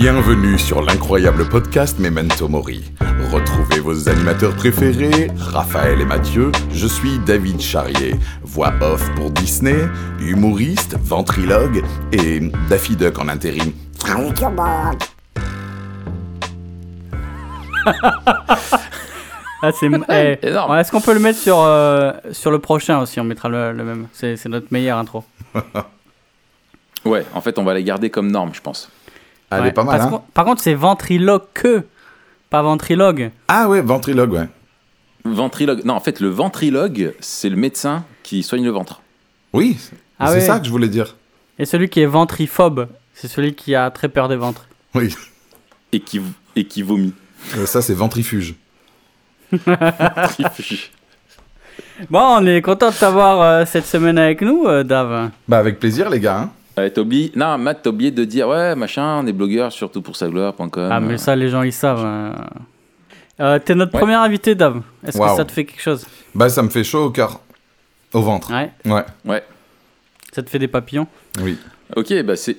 Bienvenue sur l'incroyable podcast Memento Mori. Retrouvez vos animateurs préférés, Raphaël et Mathieu. Je suis David Charrier, voix off pour Disney, humoriste, ventrilogue et Daffy Duck en intérim. Ah, c'est eh, Énorme. Est-ce qu'on peut le mettre sur, euh, sur le prochain aussi? On mettra le, le même. C'est c'est notre meilleure intro. Ouais, en fait, on va la garder comme norme, je pense. Elle Ouais, est pas mal, parce hein Par contre, c'est ventriloque que, pas ventrilogue. Ah ouais, ventrilogue, ouais. Ventrilogue. Non, en fait, le ventrilogue, c'est le médecin qui soigne le ventre. Oui, Ah c'est ouais. ça que je voulais dire. Et celui qui est ventriphobe, c'est celui qui a très peur des ventres. Oui, Et qui, et qui vomit. Euh, ça c'est ventrifuge. Bon, on est content de t'avoir euh, cette semaine avec nous, euh, Dave. Bah avec plaisir les gars. hein. T'as oublié... Non, Matt, t'as oublié de dire, ouais, machin, on est blogueur, surtout pour sa gloire.com. Ah, mais ça, les gens, ils savent. euh. Euh, T'es notre Ouais. premier invité, Dave. Est-ce Waouh. que ça te fait quelque chose? Bah ça me fait chaud au cœur. Au ventre. Ouais. Ouais, Ouais. Ça te fait des papillons? Oui. Ok, bah c'est.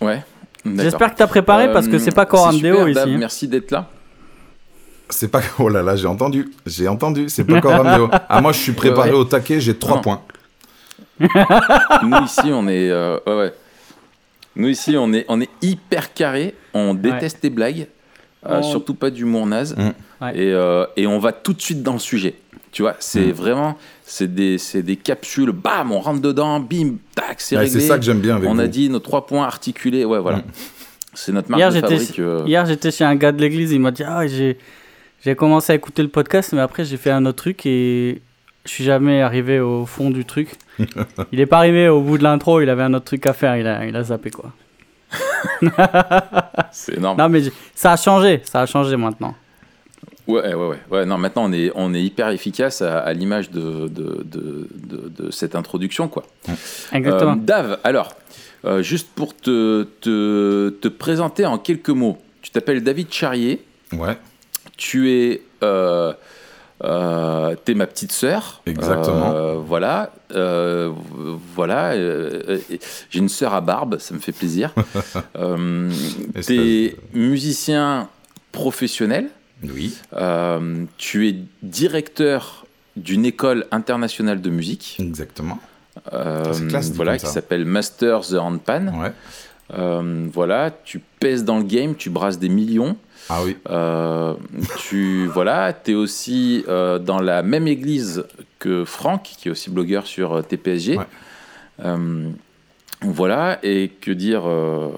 Ouais. d'accord. J'espère que t'as préparé parce que Euh, c'est pas Coram super, Deo Dave, ici. hein. Merci d'être là. C'est pas. Oh là là, j'ai entendu. J'ai entendu. C'est pas encore Deo. Ah, moi, je suis préparé Ouais. au taquet, j'ai 3 Non. points. Nous ici, on est. euh, ouais, ouais. Nous ici, on est, on est hyper carré. On déteste les blagues. euh, On- Surtout pas d'humour naze. Mm. Ouais. Et, euh, et on va tout de suite dans le sujet. Tu vois, c'est Mm. vraiment. C'est des, c'est des capsules. Bam, on rentre dedans. Bim, tac, c'est Ouais, réglé. c'est ça que j'aime bien avec on a vous. dit nos trois points articulés. Ouais, voilà. Mm. C'est notre marque Hier, de j'étais fabrique. euh, Hier, j'étais chez un gars de l'église, il m'a dit Ah, j'ai j'ai commencé à écouter le podcast, mais après, j'ai fait un autre truc et je suis jamais arrivé au fond du truc. il est pas arrivé au bout de l'intro, il avait un autre truc à faire, il a, il a zappé quoi. C'est énorme. Non, mais ça a changé, ça a changé maintenant. Ouais, ouais, ouais, ouais. Non, maintenant, on est, on est hyper efficace à, à l'image de, de, de, de- de cette introduction, quoi. Exactement. Euh, Dave, alors, euh, juste pour te, te, te présenter en quelques mots, tu t'appelles David Charrier, Ouais, tu es, euh, euh, t'es ma petite sœur. Exactement. Euh, voilà, euh, voilà. J'ai une sœur à barbe, ça me fait plaisir. t'es musicien professionnel. oui, tu es directeur d'une école internationale de musique. exactement. Classe, voilà, qui s'appelle Master the Handpan. Ouais. Voilà, tu pèses dans le game, tu brasses des millions. Ah oui, Euh, tu voilà, es aussi euh, dans la même église que Franck, qui est aussi blogueur sur euh, TPSG. Ouais. Euh, voilà, et que dire, euh,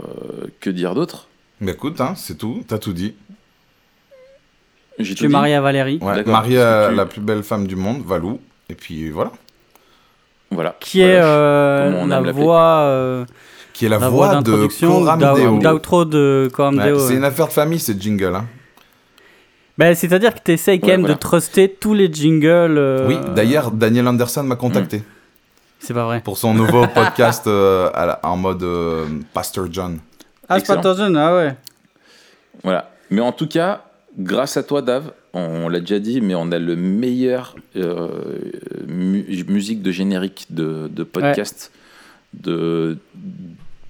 que dire d'autre? Mais écoute, hein, c'est tout, t'as tout dit. J'ai tu es marié à Valérie, Ouais, marié à Tu- la plus belle femme du monde, Valou. Et puis voilà. Voilà. qui est Voilà. euh, la voix, euh, Qui est la, la voix, voix de Coram d'outro de Coram Ouais, Deo. c'est une affaire de famille, c'est jingle. Hein. Ben, C'est-à-dire que tu essayes quand Ouais, même voilà. de truster tous les jingles. euh, Oui, d'ailleurs, Daniel Anderson m'a contacté C'est pas vrai. pour son nouveau podcast euh, la- en mode euh, Pastor John. Ah, c'est pas Excellent. ton jeune, ah ouais. Voilà. Mais en tout cas, grâce à toi, Dave, on l'a déjà dit, mais on a le meilleur euh, mu- musique de générique de, de podcast de,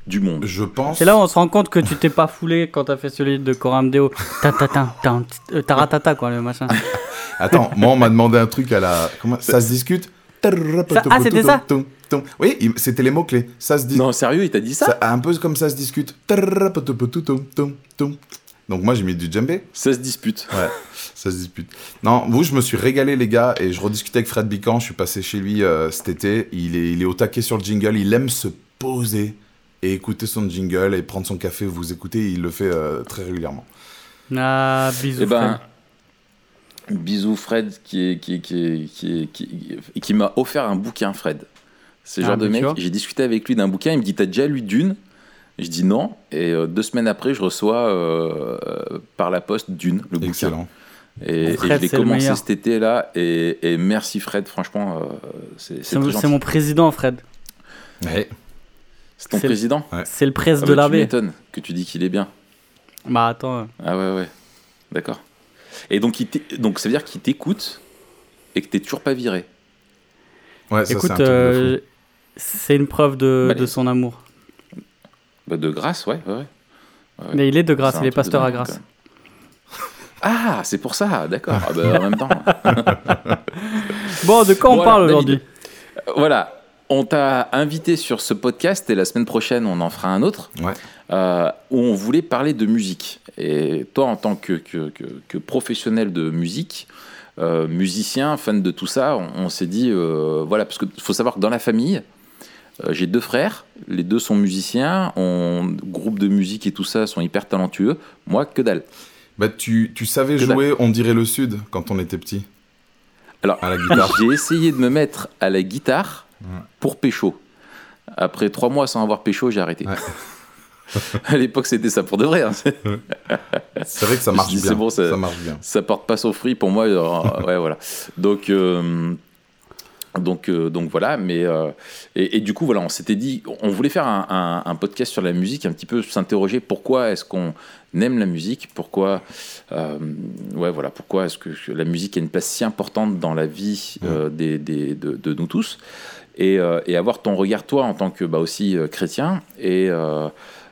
du monde. Je pense. C'est là où on se rend compte que tu t'es pas foulé quand t'as fait celui de Coram Deo. Ta ta ta ta euh, taratata quoi le machin. Attends, moi on m'a demandé un truc à la. Comment ça se discute? Ah, c'était ça Oui, c'était les mots-clés. Ça? Se dit. Non, sérieux, il t'a dit ça, Ça- un peu comme ça se discute. Donc moi j'ai mis du djembé. Ça se dispute. Ouais, ça se dispute. Non, vous, je me suis régalé, les gars, et je rediscutais avec Fred Bican. Je suis passé chez lui euh, cet été. Il est, il est au taquet sur le jingle. Il aime se poser et écouter son jingle et prendre son café. Vous écoutez, il le fait euh, très régulièrement. Ah, bisous. Eh ben, Fred. bisous Fred, qui, est, qui, qui, qui, qui, qui m'a offert un bouquin, Fred. C'est le Ah, genre de mec, j'ai discuté avec lui d'un bouquin, il me dit T'as déjà lu Dune? Je dis non, et euh, deux semaines après, je reçois euh, par la poste Dune, le bouquin. Excellent. Et, et Fred, je l'ai commencé cet été-là, et, et merci Fred, franchement, euh, c'est c'est mon président, Fred. Ouais. C'est ton c'est- président C'est le presse Ah de bah, Tu l'abbé. m'étonnes que tu dis qu'il est bien. Bah attends. euh, Ah ouais, ouais, d'accord. Et donc, il donc ça veut dire qu'il t'écoute et que t'es toujours pas viré. Ouais, ça, c'est un Écoute, fou. euh, c'est une preuve de, Bah, de son amour. Bah, de grâce, ouais, ouais. ouais. Mais il est de Grasse, il est pasteur à Grasse. Ah, c'est pour ça, d'accord. Ah, bah, en même temps. bon, de quoi on parle aujourd'hui? Voilà, on t'a invité sur ce podcast et la semaine prochaine, on en fera un autre euh, où on voulait parler de musique. Et toi, en tant que, que, professionnel de musique, euh, musicien, fan de tout ça, on, s'est dit, euh, voilà, parce qu'il faut savoir que dans la famille, j'ai deux frères, les deux sont musiciens, on, groupe de musique et tout ça sont hyper talentueux. Moi, que dalle. Bah, tu, tu savais jouer On dirait le Sud quand on était petit Alors, à la guitare. j'ai essayé de me mettre à la guitare pour pécho. Après trois mois sans avoir pécho, j'ai arrêté. à l'époque, c'était ça pour de vrai. Hein. C'est vrai que ça marche bien. Bon, ça, marche bien. Ça porte pas son fruit pour moi. ouais, voilà. Donc, euh, donc, euh, donc voilà. Mais et, du coup, voilà, on s'était dit, on voulait faire un, un, podcast sur la musique, un petit peu s'interroger pourquoi est-ce qu'on aime la musique, pourquoi, ouais, voilà, pourquoi est-ce que la musique a une place si importante dans la vie des, des, de, de, nous tous. Euh, et, avoir ton regard, toi, en tant que bah, aussi euh, chrétien euh,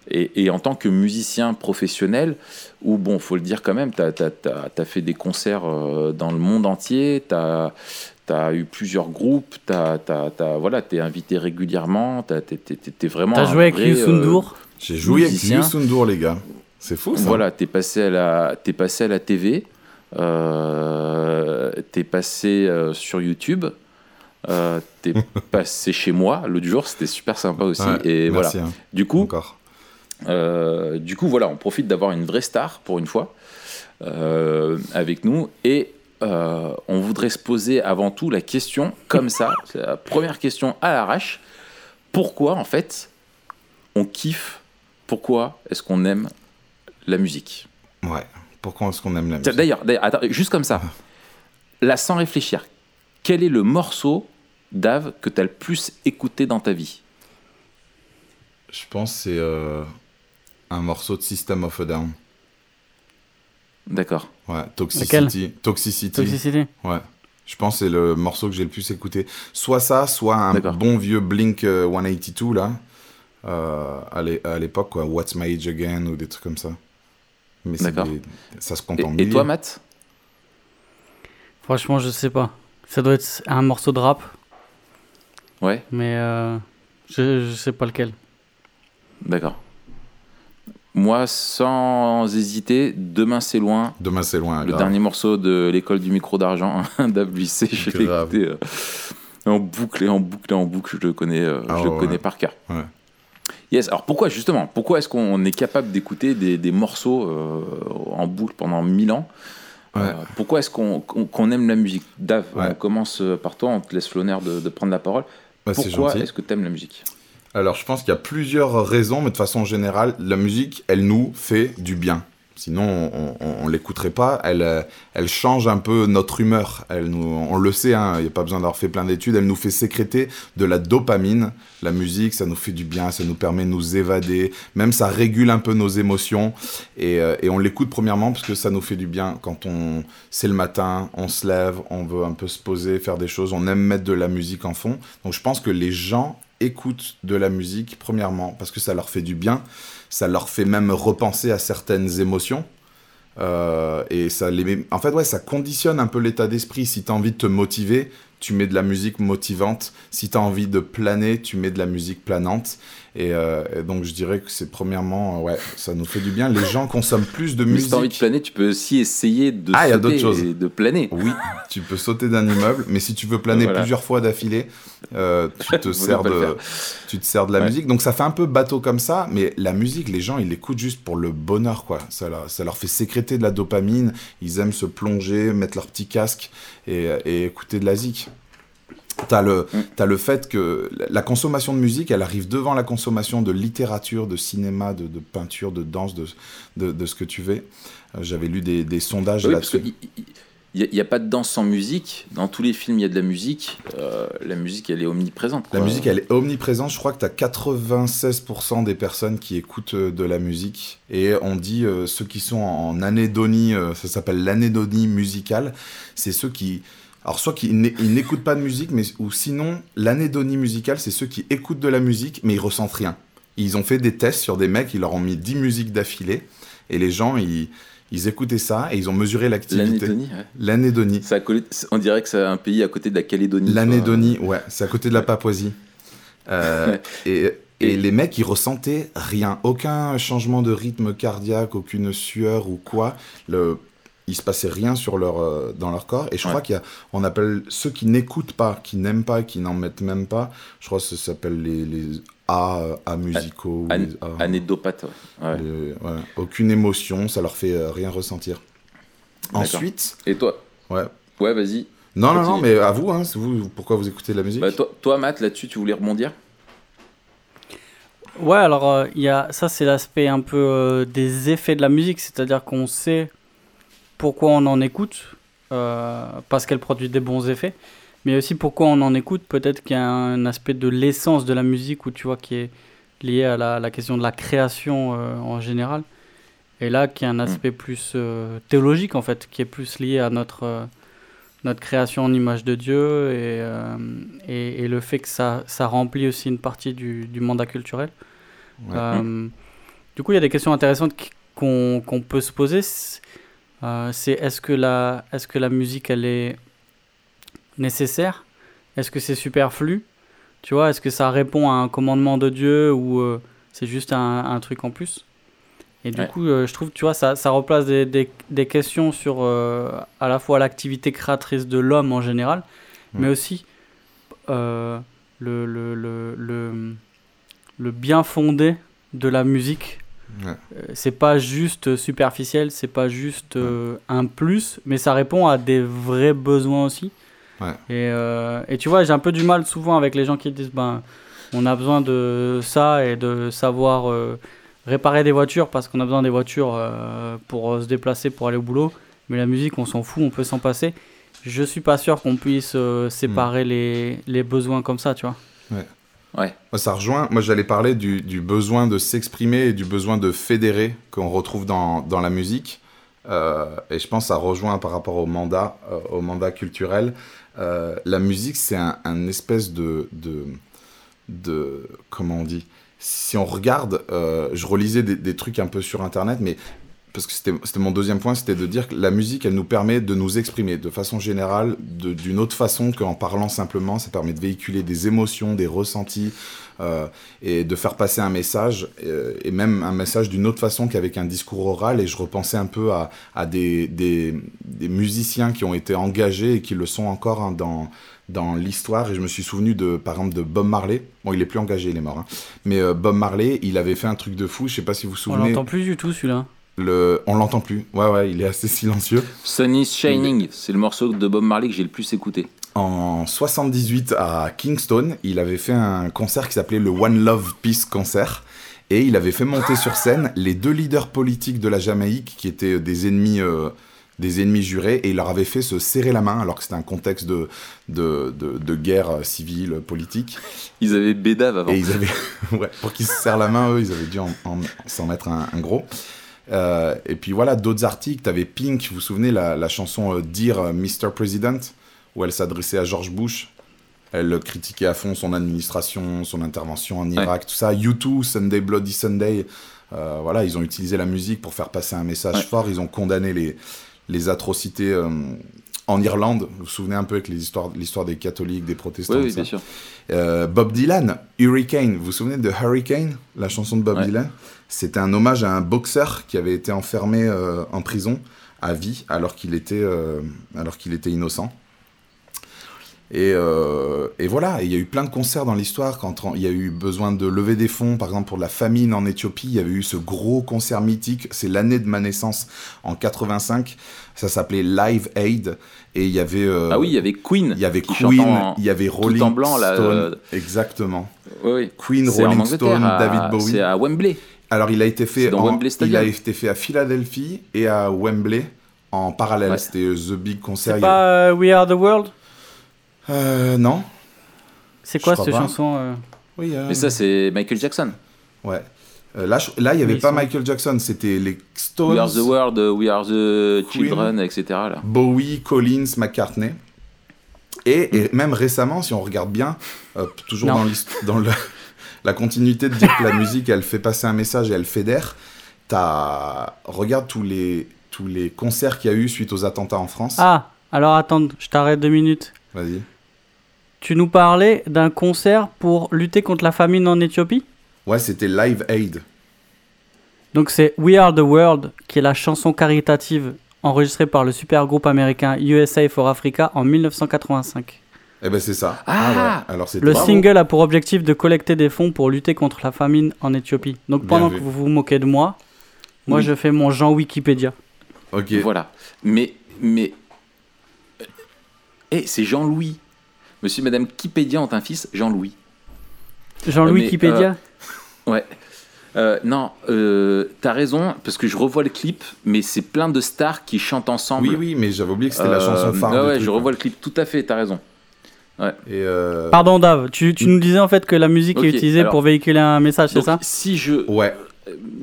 et, et, en tant que musicien professionnel, où, bon, faut le dire quand même, tu as, fait des concerts dans le monde entier, tu as, as, eu plusieurs groupes, tu voilà, es invité régulièrement, tu es, vraiment. Tu as joué avec Youssoundour J'ai joué avec Youssoundour, les gars. C'est fou ça. Voilà, tu es, passé à la, es passé à la TV, euh, tu es passé sur YouTube. Euh, t'es passé chez moi l'autre jour, c'était super sympa aussi. et voilà. Hein. Du coup, euh, du coup, voilà, on profite d'avoir une vraie star pour une fois euh, avec nous et on voudrait se poser avant tout la question comme ça, la première question à l'arrache. Pourquoi en fait on kiffe? Pourquoi est-ce qu'on aime la musique? Ouais. Pourquoi est-ce qu'on aime la musique? D'ailleurs, juste comme ça, là sans réfléchir, quel est le morceau Dave, que tu as le plus écouté dans ta vie Je pense que c'est euh, un morceau de System of a Down. D'accord. Ouais, Toxicity. Toxicity. Toxicity. Ouais. Je pense que c'est le morceau que j'ai le plus écouté. Soit ça, soit un bon vieux Blink 182, euh, là. Euh, à l'époque, quoi. What's My Age Again ou des trucs comme ça. Mais ça se compte et, en Et toi, Matt? Franchement, je sais pas. Ça doit être un morceau de rap. Ouais. Mais euh, je, je sais pas lequel. D'accord. Moi, sans hésiter, Demain c'est loin. Demain c'est loin. Le dernier morceau de l'école du micro d'argent d'ABC, je l'ai écouté euh, en boucle et en boucle et en boucle. Je le connais, euh, je le ah connais par cœur. Ouais. Yes. Alors pourquoi justement Pourquoi est-ce qu'on est capable d'écouter des, des, morceaux en boucle pendant mille ans Pourquoi est-ce qu'on aime la musique? Dave, on commence par toi. On te laisse l'honneur de, de prendre la parole. Bah, Pourquoi est-ce que tu aimes la musique? Alors, je pense qu'il y a plusieurs raisons, mais de façon générale, la musique, elle nous fait du bien. Sinon, on ne l'écouterait pas. Elle, euh, elle change un peu notre humeur. Elle nous, on le sait, hein, il n'y a pas besoin d'avoir fait plein d'études. Elle nous fait sécréter de la dopamine. La musique, ça nous fait du bien, ça nous permet de nous évader. Même ça régule un peu nos émotions. Et, euh, et on l'écoute premièrement parce que ça nous fait du bien. Quand on, c'est le matin, on se lève, on veut un peu se poser, faire des choses. On aime mettre de la musique en fond. Donc je pense que les gens écoutent de la musique premièrement parce que ça leur fait du bien ça leur fait même repenser à certaines émotions. Euh, et ça les en fait ouais ça conditionne un peu l'état d'esprit. Si tu as envie de te motiver tu mets de la musique motivante. Si tu as envie de planer tu mets de la musique planante euh, et, donc je dirais que c'est premièrement, ouais, ça nous fait du bien. Les gens consomment plus de musique. Si tu as envie de planer, tu peux aussi essayer de ah, sauter choses. Et de planer. Oui, tu peux sauter d'un immeuble, mais si tu veux planer plusieurs fois d'affilée, euh, tu, te sers de, tu te sers de la musique. Donc ça fait un peu bateau comme ça, mais la musique, les gens, ils l'écoutent juste pour le bonheur, quoi. Ça, ça leur fait sécréter de la dopamine. Ils aiment se plonger, mettre leur petit casque et, et écouter de la zik. T'as le, mm. as le fait que la consommation de musique, elle arrive devant la consommation de littérature, de cinéma, de, peinture, de danse, de, de, ce que tu veux. Euh, j'avais lu des, des sondages là-dessus. Il n'y a, pas de danse sans musique. Dans tous les films, il y a de la musique. Euh, la musique, elle est omniprésente. La musique, elle est omniprésente. Je crois que tu as 96% des personnes qui écoutent euh, de la musique. Et on dit, ceux qui sont en anédonie, ça s'appelle l'anédonie musicale, c'est ceux qui alors, soit qu'ils n'écoutent pas de musique, mais, ou sinon, l'anédonie musicale, c'est ceux qui écoutent de la musique, mais ils ressentent rien. Ils ont fait des tests sur des mecs, ils leur ont mis 10 musiques d'affilée. Et les gens, ils, ils écoutaient ça et ils ont mesuré l'activité. L'anédonie, ouais. L'anédonie. Côté- on dirait que c'est un pays à côté de la Calédonie. L'anédonie, ouais, c'est à côté de la Papouasie. Euh, et Et- les mecs, ils ressentaient rien, aucun changement de rythme cardiaque, aucune sueur ou quoi. Le, il se passait rien sur leur, euh, dans leur corps. Et je Ouais. crois qu'il y a, on appelle ceux qui n'écoutent pas, qui n'aiment pas, qui n'en mettent même pas. Je crois que ça s'appelle les, les A, A musicaux. ou An- les A- Anédopathe. ouais. Ouais. les- voilà. Aucune émotion, ça leur fait euh, rien ressentir. Ensuite, Et toi? Ouais. Ouais, vas-y. Non, non, non, mais à vous, hein, c'est vous, pourquoi vous écoutez de la musique? Bah, toi, toi, Matt, là-dessus, tu voulais rebondir? Ouais, alors euh, il y a, ça c'est l'aspect un peu euh, des effets de la musique, c'est-à-dire qu'on sait pourquoi on en écoute, euh, parce qu'elle produit des bons effets, mais aussi pourquoi on en écoute, peut-être qu'il y a un aspect de l'essence de la musique, où tu vois, qui est lié à la, la question de la création euh, en général, et là qui a un aspect plus euh, théologique en fait, qui est plus lié à notre... notre création en image de Dieu et, et, et le fait que ça, ça remplit aussi une partie du, du mandat culturel. Ouais. Du coup, il y a des questions intéressantes qu'on peut se poser. C'est euh, c'est est-ce que, la, est -ce que la musique, elle est nécessaire? Est-ce que c'est superflu? Tu vois, est-ce que ça répond à un commandement de Dieu ou euh, c'est juste un, un truc en plus? Et du Ouais. coup, euh, je trouve, tu vois, ça, ça replace des, des, des questions sur à la fois l'activité créatrice de l'homme en général, mais aussi le, le, le, le bien fondé de la musique. Ouais. Euh, c'est pas juste superficiel, c'est pas juste euh, un plus, mais ça répond à des vrais besoins aussi. Ouais. Et, euh, et tu vois, j'ai un peu du mal souvent avec les gens qui disent ben, on a besoin de ça et de savoir euh, réparer des voitures parce qu'on a besoin des voitures pour se déplacer, pour aller au boulot. Mais la musique, on s'en fout, on peut s'en passer. Je suis pas sûr qu'on puisse séparer les, les besoins comme ça, tu vois. Ouais. Moi, ça rejoint. Moi, j'allais parler du, besoin de s'exprimer et du besoin de fédérer qu'on retrouve dans, dans la musique. Euh, et je pense que ça rejoint par rapport au mandat, euh, au mandat culturel. Euh, la musique, c'est un, espèce de, de, de. Comment on dit? Si on regarde, je relisais des trucs un peu sur Internet, mais parce que c'était mon deuxième point, c'était de dire que la musique, elle nous permet de nous exprimer de façon générale, d'une autre façon qu'en parlant simplement. Ça permet de véhiculer des émotions, des ressentis, euh, et de faire passer un message, euh, et même un message d'une autre façon qu'avec un discours oral. Et je repensais un peu à, à des, des, des musiciens qui ont été engagés et qui le sont encore hein, dans, dans l'histoire. Et je me suis souvenu, de, par exemple, de Bob Marley. Bon, il est plus engagé, il est mort. hein. Mais euh, Bob Marley, il avait fait un truc de fou. Je sais pas si vous vous On souvenez. l'entend plus du tout celui-là. Le... On l'entend plus. Ouais, ouais, il est assez silencieux. Sun is Shining, c'est le morceau de Bob Marley que j'ai le plus écouté. En 78 à Kingston, il avait fait un concert qui s'appelait le One Love Peace Concert. Et il avait fait monter sur scène les deux leaders politiques de la Jamaïque qui étaient des ennemis, euh, des ennemis jurés. Et il leur avait fait se serrer la main alors que c'était un contexte de, de, de, de guerre civile, politique. Ils avaient Bédave avant. Et ils avaient, ouais, pour qu'ils se serrent la main, eux, ils avaient dû en, en- s'en mettre un, un gros. Euh, et puis voilà, d'autres articles. T'avais Pink, vous vous souvenez, la, la chanson euh, Dear euh, Mr. President, où elle s'adressait à George Bush. Elle critiquait à fond son administration, son intervention en Irak, tout ça. U2, Sunday Bloody Sunday. euh, voilà, ils ont utilisé la musique pour faire passer un message Ouais. fort. Ils ont condamné les, les atrocités en Irlande. Vous vous souvenez un peu avec l'histoire des catholiques, des protestants. Oui, bien sûr. Bob Dylan, Hurricane. Vous vous souvenez de Hurricane, la chanson de Bob Ouais. Dylan? C'était un hommage à un boxeur qui avait été enfermé euh, en prison à vie alors qu'il était, euh, alors qu'il était innocent. Et, euh, et voilà, il y a eu plein de concerts dans l'histoire quand il y a eu besoin de lever des fonds, par exemple pour la famine en Éthiopie, il y avait eu ce gros concert mythique, c'est l'année de ma naissance en 85, ça s'appelait Live Aid, et il y avait... euh, Ah oui, il y avait Queen. il y avait Queen, en- il y avait Rolling en blanc, là, Stone, euh, exactement. Oui, oui. Queen, Rolling Stone, David Bowie. C'est à Wembley. Alors il a été fait dans en- il a été fait à Philadelphie et à Wembley en parallèle. Ouais. C'était euh, The Big Concert. C'est pas euh, We Are the World? Euh, non. C'est quoi cette pas. chanson euh? Oui. euh, Mais ça, c'est Michael Jackson. Ouais. Là, je- là, il y avait Oui, pas sont- Michael Jackson, c'était les Stones, We are the world, we are the Queen. children, etc. Là. Bowie, Collins, McCartney. Et, et même récemment, si on regarde bien, euh, toujours Non. dans, l'hist- dans le- la continuité de dire que la musique, elle fait passer un message et elle fédère. T'as... Regarde tous les, tous les concerts qu'il y a eu suite aux attentats en France. Ah, alors attends, je t'arrête deux minutes. Vas-y. Tu nous parlais d'un concert pour lutter contre la famine en Éthiopie? Ouais, c'était Live Aid. Donc c'est We Are the World, qui est la chanson caritative enregistrée par le super groupe américain USA for Africa en 1985. Eh ben c'est ça. Ah ouais. Alors c'était Le Bravo. single a pour objectif de collecter des fonds pour lutter contre la famine en Éthiopie. Donc pendant que vous vous moquez de moi, moi Oui. je fais mon Jean Wikipédia. Ok. Voilà. Mais, mais. Eh, c'est Jean-Louis. Monsieur et Madame Kipédia ont un fils, Jean-Louis. Jean Mais, Wikipédia Ouais. Euh, non, euh, t'as raison, parce que je revois le clip, mais c'est plein de stars qui chantent ensemble. Oui, oui, mais j'avais oublié que c'était la Euh, chanson phare. ouais, ouais, truc, je revois le clip, tout à fait, t'as raison. Et euh, Pardon Dave, tu, tu nous disais en fait que la musique est utilisée alors- pour véhiculer un message, c'est ça si je, Ouais.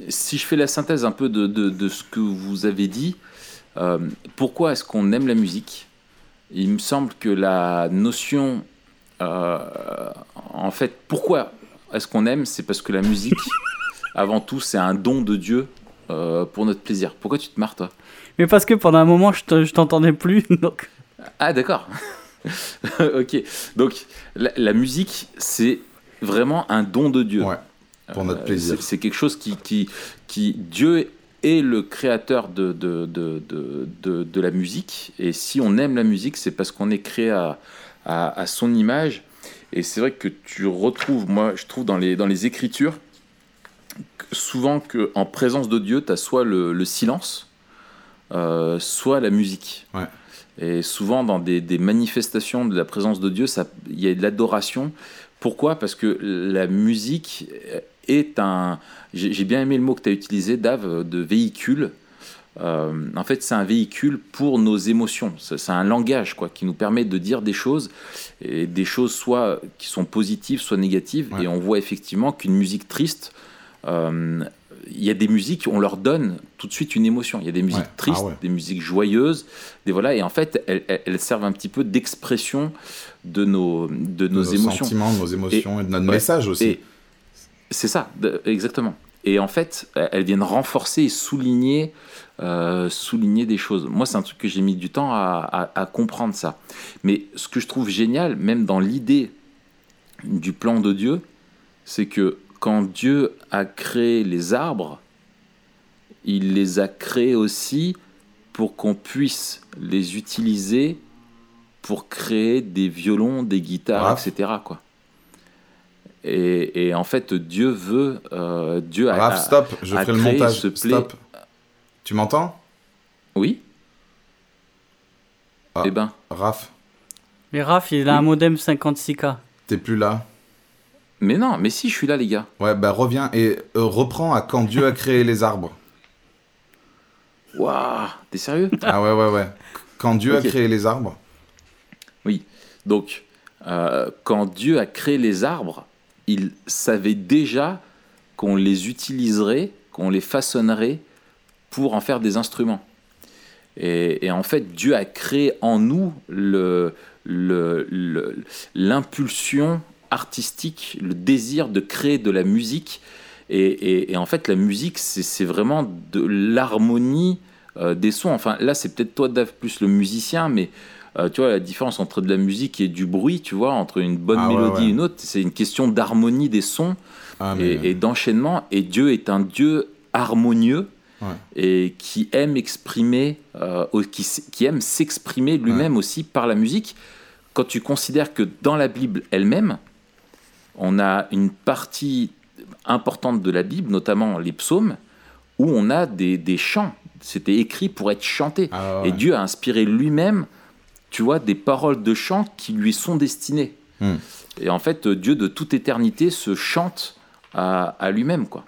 si je fais la synthèse un peu de, de- de ce que vous avez dit, euh, pourquoi est-ce qu'on aime la musique? Il me semble que la notion, euh, en fait, pourquoi est-ce qu'on aime C'est parce que la musique, avant tout, c'est un don de Dieu euh, pour notre plaisir. Pourquoi tu te marres, toi? Mais parce que pendant un moment je te- je t'entendais plus, donc... Ah, d'accord. ok. Donc, la, la musique, c'est vraiment un don de Dieu. Ouais. Pour notre Euh, plaisir. c'est- C'est quelque chose qui, qui, qui. Dieu est le créateur de, de, de, de, de, de la musique. Et si on aime la musique, c'est parce qu'on est créé à, à, à son image. Et c'est vrai que tu retrouves, moi, je trouve dans les, dans les Écritures, souvent qu'en présence de Dieu, tu as soit le, le silence, euh, soit la musique. Ouais. Et souvent, dans des, des manifestations de la présence de Dieu, ça- il y a de l'adoration. Pourquoi? Parce que la musique est un. J'ai bien aimé le mot que tu as utilisé, Dave, de véhicule. Euh, en fait, c'est un véhicule pour nos émotions. C'est c'est un langage quoi, qui nous permet de dire des choses, et des choses soit qui sont positives, soit négatives. Ouais. Et on voit effectivement qu'une musique triste, euh, il y a des musiques, on leur donne tout de suite une émotion. Il y a des musiques Ouais. tristes, Ah ouais. des musiques joyeuses, des voilà. Et en fait, elles, servent un petit peu d'expression de nos, de de nos, émotions. sentiments, de nos émotions et, de notre Ouais. message aussi. C'est ça, exactement. Et en fait, elles viennent renforcer et souligner, euh, souligner des choses. Moi, c'est un truc que j'ai mis du temps à, à- à comprendre ça. Mais ce que je trouve génial, même dans l'idée du plan de Dieu, c'est que quand Dieu a créé les arbres, il les a créés aussi pour qu'on puisse les utiliser pour créer des violons, des guitares, Raph. etc. Quoi. Et, et en fait, Dieu veut. euh, Dieu a, Raph, stop, je a ferai le montage. ce Stop. Tu m'entends? Oui Ah. Eh ben, Raph, Mais Raph, il a un modem 56K. t'es plus là mais non, mais si, je suis là, les gars. Ouais, bah reviens et euh, reprends à quand Dieu a créé les arbres. Waouh, t'es sérieux? Ah ouais, ouais, ouais. Quand Dieu a créé les arbres, Donc, euh, quand Dieu a créé les arbres, il savait déjà qu'on les utiliserait, qu'on les façonnerait pour en faire des instruments. Et, et en fait, Dieu a créé en nous le- le- le- l'impulsion artistique, le désir de créer de la musique. Et, et- et en fait, la musique, c'est vraiment de l'harmonie euh, des sons. Enfin, là, c'est peut-être toi, Dave, plus le musicien, mais euh, tu vois, la différence entre de la musique et du bruit, tu vois, entre une bonne Ah mélodie ouais. et une autre, c'est une question d'harmonie des sons ah, mais, et, et d'enchaînement. Et Dieu est un Dieu harmonieux Ouais. et qui aime exprimer, euh, qui aime s'exprimer lui-même aussi par la musique. Quand tu considères que dans la Bible elle-même, on a une partie importante de la Bible, notamment les psaumes, où on a des, des chants. C'était écrit pour être chanté. Ah ouais. Et Dieu a inspiré lui-même, tu vois, des paroles de chant qui lui sont destinées. Hmm. Et en fait, Dieu de toute éternité se chante à, à lui-même, quoi.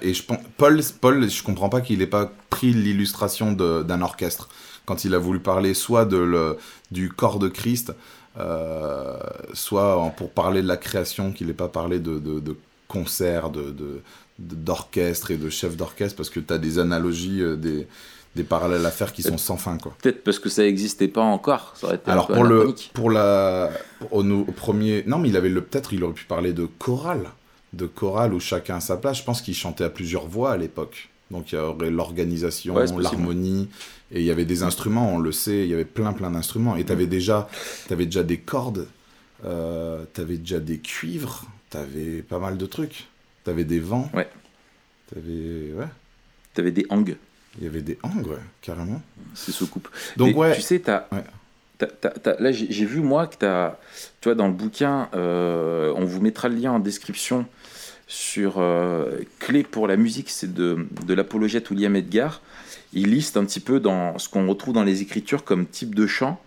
Et je pense, Paul, Paul, je comprends pas qu'il ait pas pris l'illustration d'un orchestre quand il a voulu parler soit de le, du corps de Christ, euh, soit en- pour parler de la création, qu'il n'ait pas parlé de, de, de d'orchestre et de chef d'orchestre, parce que tu as des analogies, euh, des, des parallèles à faire qui sont sans fin, quoi. Peut-être parce que ça n'existait pas encore. Ça aurait été Alors pour le, pour la, au, premier, non mais il avait le peut-être il aurait pu parler de chorale, de chorale où chacun a sa place. Je pense qu'ils chantaient à plusieurs voix à l'époque. Donc il y aurait l'organisation, Ouais, l'harmonie, et il y avait des instruments, on le sait, il y avait plein plein d'instruments. Et tu avais déjà, avais déjà des cordes, euh, tu avais déjà des cuivres, tu avais pas mal de trucs. Tu avais des vents. Ouais. T'avais... Ouais. T'avais des hangs, Il y avait des hangres, ouais, carrément. c'est soucoupe. Donc Et ouais, Tu sais, t'as, Ouais. t'as- là, j'ai, vu, moi, que t'as, tu vois, dans le bouquin, euh, on vous mettra le lien en description sur euh, Clé pour la musique, c'est de, de l'apologète William Edgar. Il liste un petit peu dans ce qu'on retrouve dans les écritures comme type de chants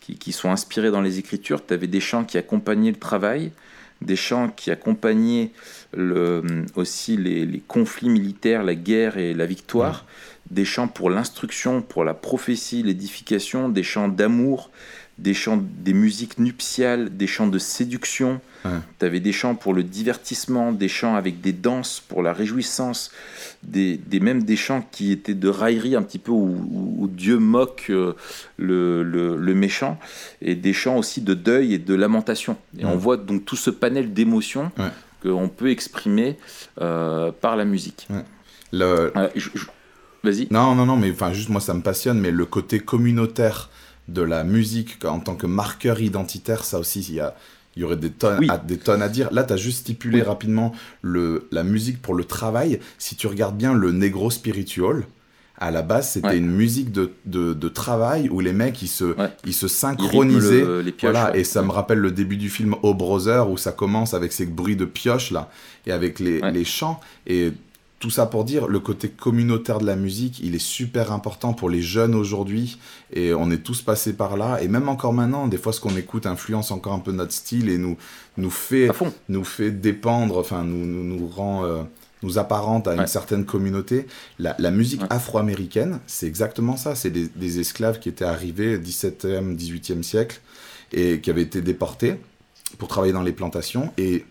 qui, qui sont inspirés dans les écritures. Tu avais des chants qui accompagnaient le travail, des chants qui accompagnaient le, aussi les, les conflits militaires, la guerre et la victoire, des chants pour l'instruction, pour la prophétie, l'édification, des chants d'amour, des chants, des musiques nuptiales, des chants de séduction. Ouais. Tu avais des chants pour le divertissement, des chants avec des danses pour la réjouissance, des, des même des chants qui étaient de raillerie un petit peu où, où- où Dieu moque euh, le, le- le méchant, et des chants aussi de deuil et de lamentation. Et Ouais. on voit donc tout ce panel d'émotions Ouais. qu'on peut exprimer euh, par la musique. le, je- Vas-y. Non, non, non, mais enfin, juste moi, ça me passionne, mais le côté communautaire de la musique en tant que marqueur identitaire, ça aussi, il y, a, il y aurait des tonnes, Oui. à, des tonnes à dire. Là, tu as juste stipulé Oui. rapidement le, la musique pour le travail. Si tu regardes bien le Negro Spiritual, à la base, c'était Ouais. une musique de, de, de travail où les mecs, ils se, Ouais. ils se synchronisaient. le- les pioches. Voilà, ouais. et ça me rappelle le début du film Oh Brother où ça commence avec ces bruits de pioche là et avec les, les chants et tout ça pour dire le côté communautaire de la musique, il est super important pour les jeunes aujourd'hui et on est tous passés par là et même encore maintenant, des fois ce qu'on écoute influence encore un peu notre style et nous nous fait nous fait dépendre, enfin nous nous, nous rend euh, nous apparente à une certaine communauté. La, la musique Ouais. afro-américaine, c'est exactement ça. C'est des, des esclaves qui étaient arrivés au 17e, 18e siècle et qui avaient été déportés pour travailler dans les plantations. Et,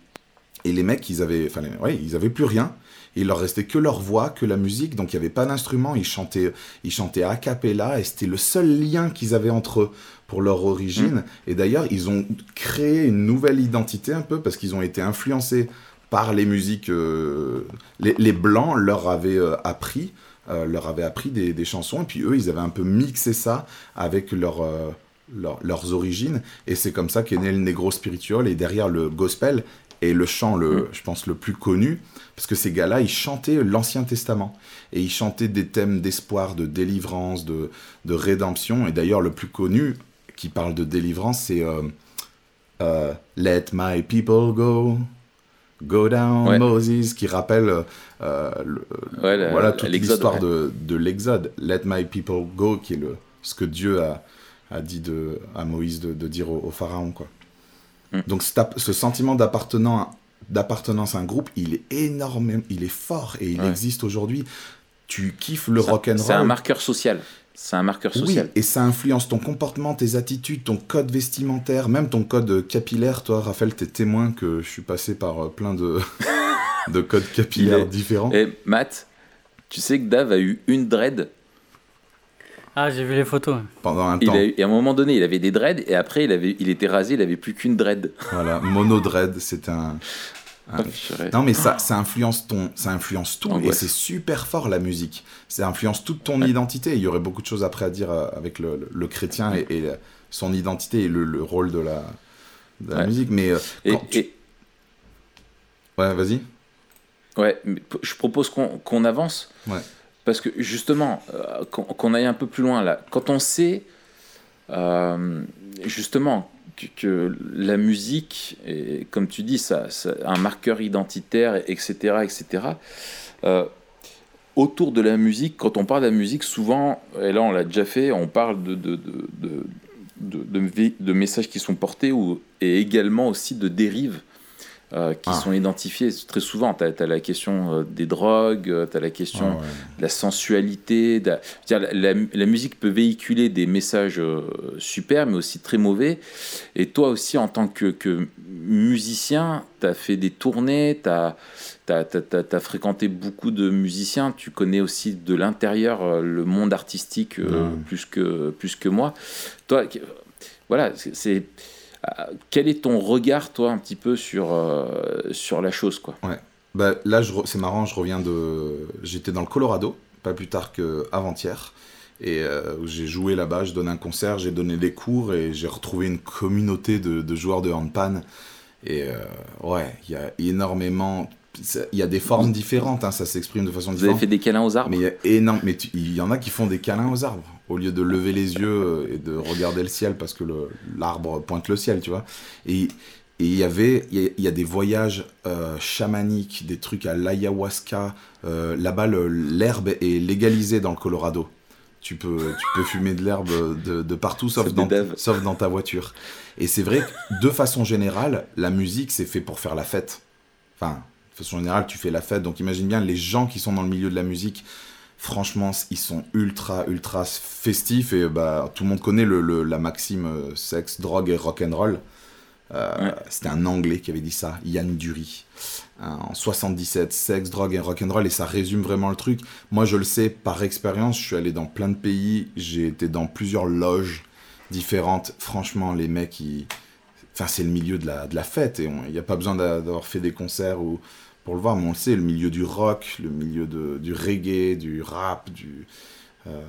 et les mecs, ils avaient, enfin, ouais, ils avaient plus rien. Il leur restait que leur voix, que la musique, donc il n'y avait pas d'instrument. Ils chantaient, ils chantaient a cappella et c'était le seul lien qu'ils avaient entre eux pour leur origine. Et d'ailleurs, ils ont créé une nouvelle identité un peu parce qu'ils ont été influencés par les musiques. euh, les, les blancs leur avaient euh, appris, euh, leur avaient appris des, des chansons et puis eux, ils avaient un peu mixé ça avec leur, leur- leurs origines. Et c'est comme ça qu'est né le negro spiritual et derrière le gospel et le chant, le, Mm. je pense, le plus connu, parce que ces gars-là, ils chantaient l'Ancien Testament. Et ils chantaient des thèmes d'espoir, de délivrance, de, de rédemption. Et d'ailleurs, le plus connu qui parle de délivrance, c'est euh, euh, Let my people go. Go down, Ouais. Moses, qui rappelle euh, le- Ouais, la- voilà toute l'histoire ouais. de, de l'Exode. Let my people go, qui est le, ce que Dieu a, a dit de, à Moïse de, de dire au, au pharaon. Quoi. Mm. Donc ce sentiment d'appartenance à un groupe, il est énorme, il est fort et il Ouais. existe aujourd'hui. Tu kiffes le rock'n'roll. C'est un marqueur social. C'est un marqueur Oui, social. et ça influence ton comportement, tes attitudes, ton code vestimentaire, même ton code capillaire. Toi, Raphaël, t'es témoin que je suis passé par euh, plein de, de codes capillaires est- différents. Et Matt, tu sais que Dave a eu une dread. Ah, j'ai vu les photos. Pendant un Il temps. a eu- et à un moment donné, il avait des dreads et après, il, avait, il était rasé, il avait plus qu'une dread. Voilà, monodread, c'est un. Non, mais ça, ça influence ton, ça influence tout, et c'est super fort la musique. Ça influence toute ton identité. Il y aurait beaucoup de choses après à dire euh, avec le, le- le chrétien et, et son identité et le, le rôle de la, de la Ouais. musique. Mais euh, Et, quand tu- et- ouais, vas-y. ouais, je propose qu'on qu'on avance. Ouais. Parce que justement, euh, qu'on aille un peu plus loin là. Quand on sait euh, justement que, la musique, comme tu dis, ça, un marqueur identitaire, etc., etc. euh, autour de la musique, quand on parle de la musique, souvent, et là on l'a déjà fait, on parle de, messages qui sont portés et également aussi de dérives euh, qui Ah. sont identifiées très souvent. Tu as, la question euh, des drogues, tu as la question Ah ouais. de la sensualité. de la- musique peut véhiculer des messages euh, super, mais aussi très mauvais. Et toi aussi, en tant que, que musicien, tu as fait des tournées, tu as, fréquenté beaucoup de musiciens, tu connais aussi de l'intérieur euh, le monde artistique euh, plus, que, plus que moi. Toi, voilà, c'est quel est ton regard, toi, un petit peu sur, sur la chose, quoi? Ouais. Bah, là, c'est marrant, je reviens de. J'étais dans le Colorado, pas plus tard qu'avant-hier. Et j'ai joué là-bas, je donnais un concert, j'ai donné des cours et j'ai retrouvé une communauté de, de joueurs de handpan. Et ouais, il y a énormément il y a des formes différentes, hein, ça s'exprime de façon différente. Vous avez fait des câlins aux arbres? Mais il y, a mais il y en a qui font des câlins aux arbres, au lieu de lever les yeux euh, et de regarder le ciel parce que l'arbre pointe le ciel, tu vois. Et il y avait, il y, a des voyages euh, chamaniques, des trucs à l'ayahuasca. Euh, Là-bas, l'herbe est légalisée dans le Colorado. Tu peux, tu peux fumer de l'herbe de, de, partout, sauf dans, sauf dans ta voiture. Et c'est vrai que, de façon générale, la musique, c'est fait pour faire la fête. Enfin, de façon générale, tu fais la fête. Donc imagine bien les gens qui sont dans le milieu de la musique. Franchement, ils sont ultra, ultra festifs. Et bah, tout le monde connaît le, la maxime euh, sexe, drogue et rock'n'roll. Euh, C'était un Anglais qui avait dit ça, Yann Dury. Hein, en 77, sexe, drogue et rock'n'roll. Et ça résume vraiment le truc. Moi, je le sais par expérience. Je suis allé dans plein de pays. J'ai été dans plusieurs loges différentes. Franchement, les mecs, ils... Enfin, c'est le milieu de la, de la fête et il n'y a pas besoin d'avoir fait des concerts ou, pour le voir, mais on le sait, le milieu du rock, le milieu de, du reggae, du rap, du, euh,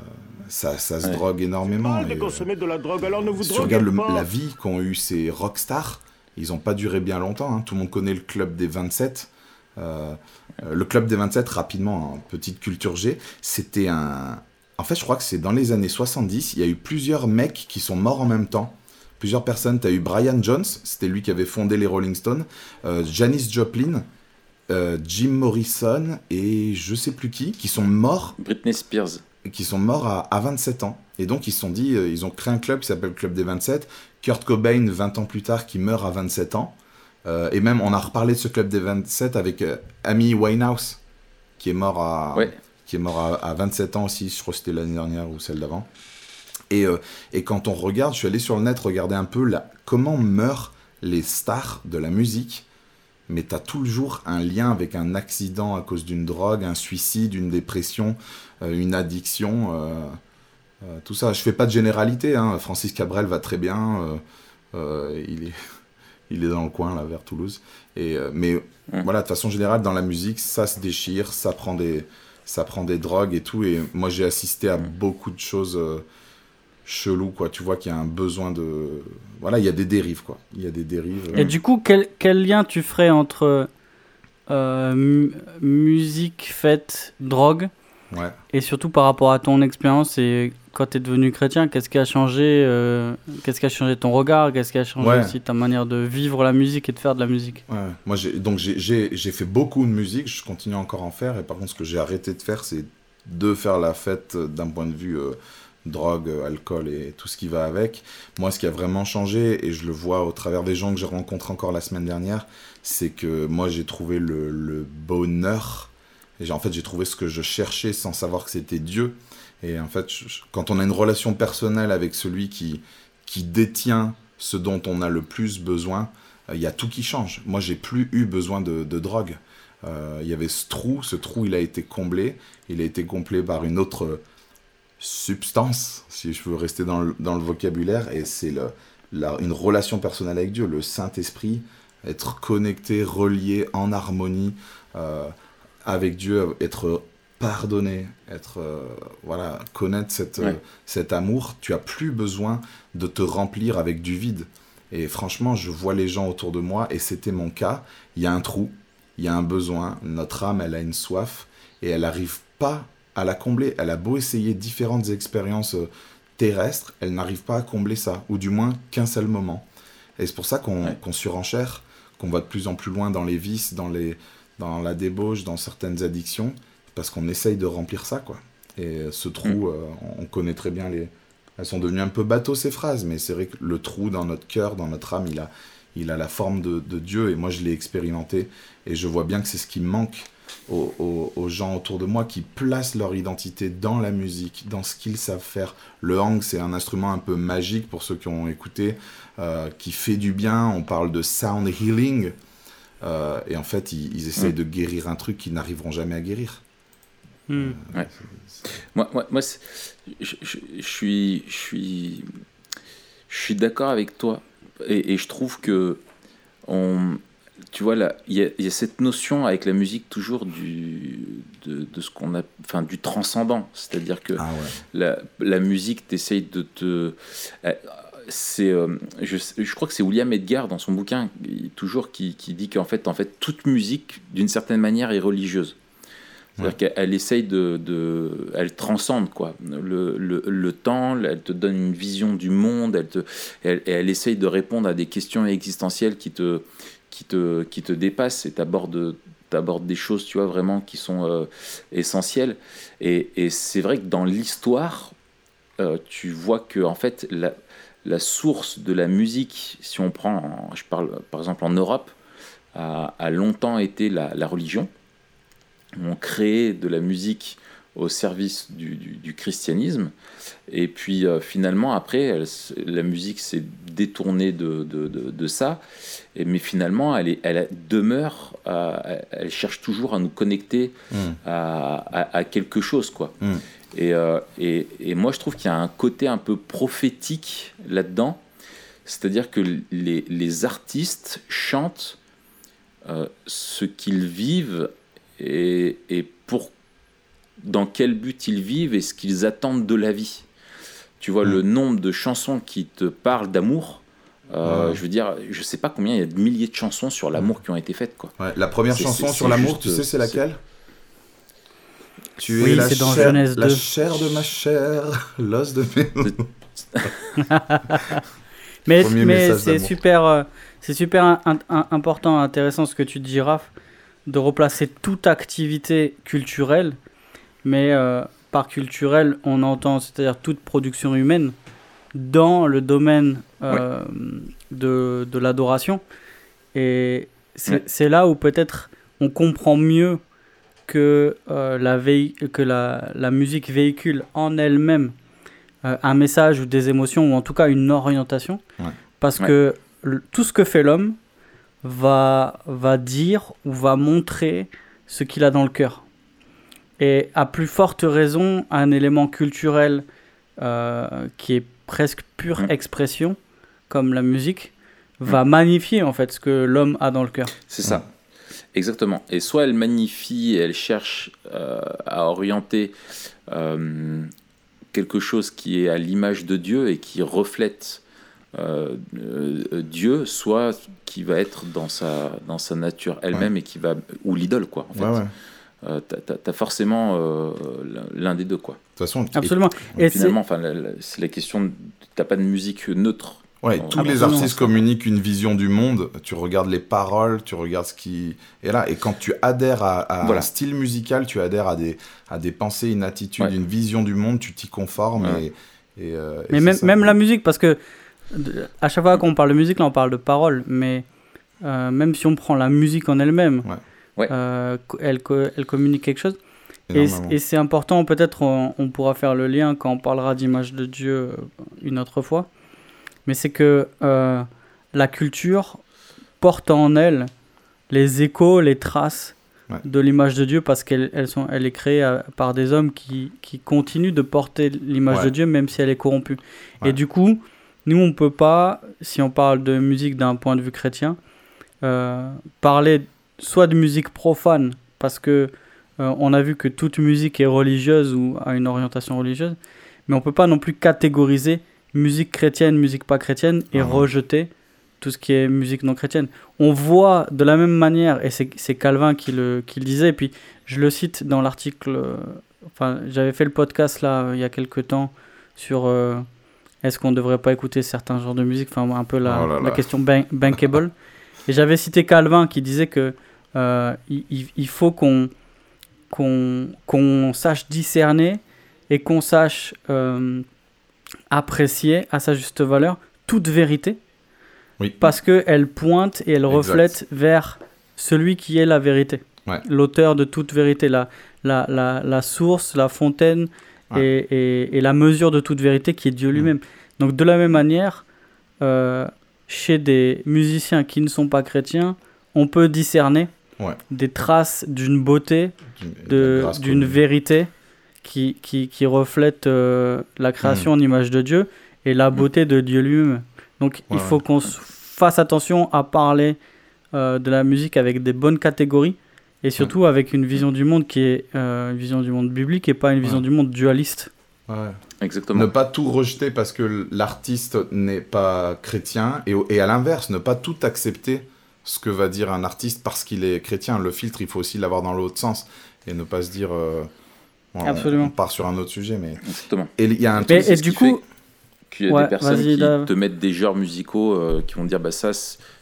ça, ça se drogue énormément. Et, de consommer de la drogue, alors ne vous si tu regardes la vie qu'ont eu ces rockstars, ils n'ont pas duré bien longtemps. Hein. Tout le monde connaît le club des 27. Euh, euh, le club des 27, rapidement, petite culture G, c'était un. En fait, je crois que c'est dans les années 70, il y a eu plusieurs mecs qui sont morts en même temps. Plusieurs personnes. Tu as eu Brian Jones, c'était lui qui avait fondé les Rolling Stones. Janis Joplin, euh, Jim Morrison et je sais plus qui, qui sont morts. Britney Spears. Qui sont morts à, 27 ans. Et donc ils se sont dit, euh, ils ont créé un club qui s'appelle le Club des 27. Kurt Cobain, 20 ans plus tard, qui meurt à 27 ans. Euh, et même, on a reparlé de ce Club des 27 avec Amy Winehouse, qui est mort à, qui est mort à, 27 ans aussi, je crois que c'était l'année dernière ou celle d'avant. Et, et, quand on regarde, je suis allé sur le net regarder un peu la, comment meurent les stars de la musique mais tu as toujours un lien avec un accident à cause d'une drogue, un suicide, une dépression, euh, une addiction, euh, euh, tout ça. Je fais pas de généralité, hein. Francis Cabrel va très bien, il, est, il est dans le coin, là, vers Toulouse. Et, mais voilà, de façon générale, dans la musique, ça se déchire, ça prend des, ça prend des drogues et tout. Et moi, j'ai assisté à beaucoup de choses chelou, quoi. Tu vois qu'il y a un besoin de. Voilà, il y a des dérives, quoi. Il y a des dérives. Et du coup, quel, quel lien tu ferais entre euh, musique, fête, drogue ouais. Et surtout par rapport à ton expérience et quand tu es devenu chrétien, qu'est-ce qui a changé euh, Qu'est-ce qui a changé ton regard Qu'est-ce qui a changé aussi ta manière de vivre la musique et de faire de la musique? Ouais. Moi, donc j'ai fait beaucoup de musique, je continue encore à en faire. Et par contre, ce que j'ai arrêté de faire, c'est de faire la fête d'un point de vue. Euh, drogue, alcool et tout ce qui va avec. Moi, ce qui a vraiment changé, et je le vois au travers des gens que j'ai rencontrés encore la semaine dernière, c'est que moi, j'ai trouvé le, bonheur. Et en fait, j'ai trouvé ce que je cherchais sans savoir que c'était Dieu. Et en fait, quand on a une relation personnelle avec celui qui, qui détient ce dont on a le plus besoin, euh, il y a tout qui change. Moi, j'ai plus eu besoin de, drogue. Euh, il y avait ce trou, ce trou, il a été comblé. Il a été comblé par une autre substance, si je veux rester dans le, dans le vocabulaire, et c'est une relation personnelle avec Dieu, le Saint-Esprit, être connecté, relié, en harmonie euh, avec Dieu, être pardonné, être euh, voilà, connaître cette, cet amour, tu as plus besoin de te remplir avec du vide. Et franchement, je vois les gens autour de moi, et c'était mon cas. Il y a un trou, il y a un besoin. Notre âme, elle a une soif, et elle n'arrive pas à la combler. Elle a beau essayer différentes expériences euh, terrestres, elle n'arrive pas à combler ça, ou du moins qu'un seul moment. Et c'est pour ça qu'on surenchère, qu'on va de plus en plus loin dans les vices, dans, les, dans la débauche, dans certaines addictions, parce qu'on essaye de remplir ça, quoi. Et euh, ce trou, mm. euh, on connaît très bien les... Elles sont devenues un peu bateau ces phrases, mais c'est vrai que le trou dans notre cœur, dans notre âme, il a, il a la forme de, de Dieu, et moi je l'ai expérimenté, et je vois bien que c'est ce qui manque aux, gens autour de moi qui placent leur identité dans la musique, dans ce qu'ils savent faire. Le hang, c'est un instrument un peu magique pour ceux qui ont écouté, euh, qui fait du bien. On parle de sound healing. Euh, et en fait, ils, essayent mm. de guérir un truc qu'ils n'arriveront jamais à guérir. Mm. Euh, moi, moi, moi je, suis, je suis, je suis d'accord avec toi et, je trouve que on, tu vois il y, a cette notion avec la musique toujours du de, de ce qu'on a, enfin du transcendant, c'est-à-dire que ah la, la, musique t'essaye de te c'est, euh, je, je, crois que c'est William Edgar dans son bouquin toujours qui, qui dit qu'en fait, en fait, toute musique d'une certaine manière est religieuse. C'est-à-dire qu'elle essaye de, de, Elle transcende quoi. Le, le, le, temps, elle te donne une vision du monde, elle, te, elle, elle essaye de répondre à des questions existentielles qui te, qui te, qui te dépassent et t'abordes abordes des choses, tu vois, vraiment qui sont euh, essentielles. Et, c'est vrai que dans l'histoire, euh, tu vois que en fait, la, la source de la musique, si on prend, je parle par exemple en Europe, a, longtemps été la, religion. On crée de la musique au service du, christianisme. Et puis euh, finalement, après, la musique s'est détournée de, ça. Et, mais finalement, elle, est, elle demeure, elle cherche toujours à nous connecter mmh. à, quelque chose. quoi. Mmh. Euh, et, et, moi, je trouve qu'il y a un côté un peu prophétique là-dedans. C'est-à-dire que les, les, artistes chantent euh, ce qu'ils vivent et, et, pour, dans quel but ils vivent et ce qu'ils attendent de la vie. Tu vois, le mm. nombre de chansons qui te parlent d'amour, euh, je veux dire, je sais pas combien il y a de milliers de chansons sur l'amour qui ont été faites. Quoi. la première chanson sur l'amour, tu sais, c'est laquelle? Tu oui, es la, dans chair, la chair de ma chair, l'os de mes. mais mais c'est super, euh, c'est super important, intéressant ce que tu dis, Raph, de replacer toute activité culturelle, mais euh, par culturel, on entend, c'est-à-dire toute production humaine, dans le domaine euh, de, de l'adoration. Et c'est là où peut-être on comprend mieux que, euh, la, que la, la, musique véhicule en elle-même euh, un message ou des émotions, ou en tout cas une orientation. Parce que tout ce que fait l'homme va, va dire ou va montrer ce qu'il a dans le cœur. Et à plus forte raison, un élément culturel euh, qui est presque pure expression, comme la musique, va magnifier en fait ce que l'homme a dans le cœur. C'est ça. Exactement. Et soit elle magnifie et elle cherche euh, à orienter euh, quelque chose qui est à l'image de Dieu et qui reflète euh, Dieu, soit qui va être dans sa, dans sa nature elle-même et qui va. ou l'idole, quoi. En fait. T'as, forcément l'un des deux quoi. De toute façon, absolument. Et, finalement, enfin, c'est la question. T'as pas de musique neutre Ouais, tous les artistes communiquent une vision du monde. Tu regardes les paroles, tu regardes ce qui est là. Et quand tu adhères à, un style musical, tu adhères à des, à des pensées, une attitude, une vision du monde, tu t'y conformes. Et, euh, mais même, même la musique, parce que à chaque fois qu'on parle de musique, là, on parle de paroles. Mais euh, même si on prend la musique en elle-même, euh, elle, elle communique quelque chose. Et, c'est important, peut-être on, on, pourra faire le lien quand on parlera d'image de Dieu une autre fois. Mais c'est que euh, la culture porte en elle les échos, les traces de l'image de Dieu parce qu'elle elles sont, elle est créée euh, par des hommes qui, qui continuent de porter l'image de Dieu même si elle est corrompue. Et du coup, nous, on ne peut pas, si on parle de musique d'un point de vue chrétien, euh, parler soit de musique profane parce que on a vu que toute musique est religieuse ou a une orientation religieuse, mais on ne peut pas non plus catégoriser musique chrétienne, musique pas chrétienne, et ah rejeter tout ce qui est musique non chrétienne. On voit de la même manière, et c'est Calvin qui le, qui le disait, et puis je le cite dans l'article, euh, enfin j'avais fait le podcast là il y a quelques temps sur euh, est-ce qu'on ne devrait pas écouter certains genres de musique, enfin un peu la, oh la question bankable. et j'avais cité Calvin qui disait que euh, il, il, faut qu'on qu'on sache discerner et qu'on sache apprécier à sa juste valeur toute vérité. Oui. Parce qu'elle pointe et elle reflète vers celui qui est la vérité. L'auteur de toute vérité, la, la, la, la source, la fontaine et, et, la mesure de toute vérité qui est Dieu mm. lui-même. Donc de la même manière, euh, chez des musiciens qui ne sont pas chrétiens, on peut discerner des traces d'une beauté, d'une vérité qui, qui, qui reflète euh, la création hmm. en image de Dieu et la beauté de Dieu lui-même. Donc il faut qu'on fasse attention à parler euh, de la musique avec des bonnes catégories et surtout avec une vision du monde qui est euh, une vision du monde biblique et pas une vision du monde dualiste. Ouais. Exactement. Ne pas tout rejeter parce que l'artiste n'est pas chrétien et, et à l'inverse, ne pas tout accepter ce que va dire un artiste parce qu'il est chrétien. Le filtre, il faut aussi l'avoir dans l'autre sens et ne pas se dire. Euh, bon, Absolument. On, part sur un autre sujet, mais. Exactement. Et il y a un truc. et du coup, Qu'il y a Ouais, des personnes qui te mettent des genres musicaux euh, qui vont dire bah ça